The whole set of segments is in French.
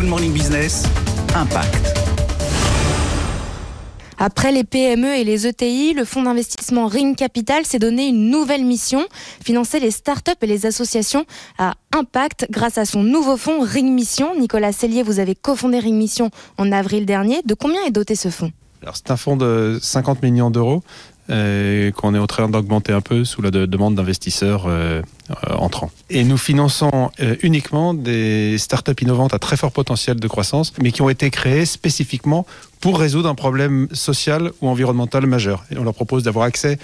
Good Morning Business, Impact. Après les PME et les ETI, le fonds d'investissement Ring Capital s'est donné une nouvelle mission, financer les startups et les associations à impact grâce à son nouveau fonds Ring Mission. Nicolas Cellier, vous avez cofondé Ring Mission en avril dernier. De combien est doté ce fonds? Alors c'est un fonds de 50 millions d'euros qu'on est en train d'augmenter un peu sous la demande d'investisseurs euh, euh, entrants. Et nous finançons uniquement des startups innovantes à très fort potentiel de croissance, mais qui ont été créées spécifiquement pour résoudre un problème social ou environnemental majeur. Et on leur propose d'avoir accès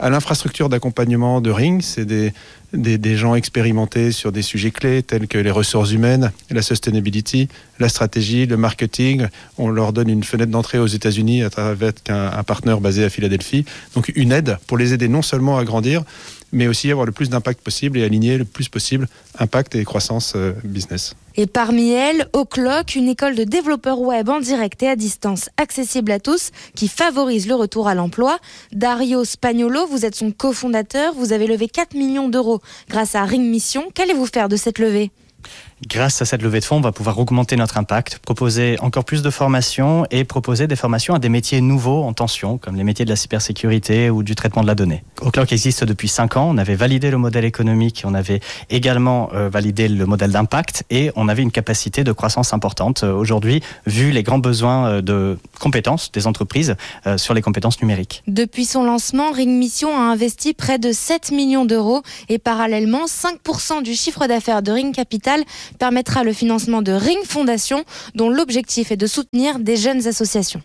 à l'infrastructure d'accompagnement de Ring. C'est des, des, gens expérimentés sur des sujets clés tels que les ressources humaines, la sustainability, la stratégie, le marketing. On leur donne une fenêtre d'entrée aux États-Unis travers un, un partenaire basé à Philadelphie. Donc une aide pour les aider non seulement à grandir, mais aussi avoir le plus d'impact possible et aligner le plus possible impact et croissance euh, business. Et parmi elles, O'Clock, une école de développeurs web en direct et à distance accessible à tous qui favorise le retour à l'emploi. Dario Spagnolo, vous êtes son cofondateur, vous avez levé 4 millions d'euros grâce à Ring Mission. Qu'allez-vous faire de cette levée? Grâce à cette levée de fonds, on va pouvoir augmenter notre impact, proposer encore plus de formations et proposer des formations à des métiers nouveaux en tension, comme les métiers de la cybersécurité ou du traitement de la donnée. O'Clock existe depuis 5 ans, on avait validé le modèle économique, on avait également euh, validé le modèle d'impact et on avait une capacité de croissance importante euh, aujourd'hui, vu les grands besoins euh, de compétences des entreprises sur les compétences numériques. Depuis son lancement, Ring Mission a investi près de 7 millions d'euros et parallèlement 5% du chiffre d'affaires de Ring Capital permettra le financement de Ring Foundation, dont l'objectif est de soutenir des jeunes associations.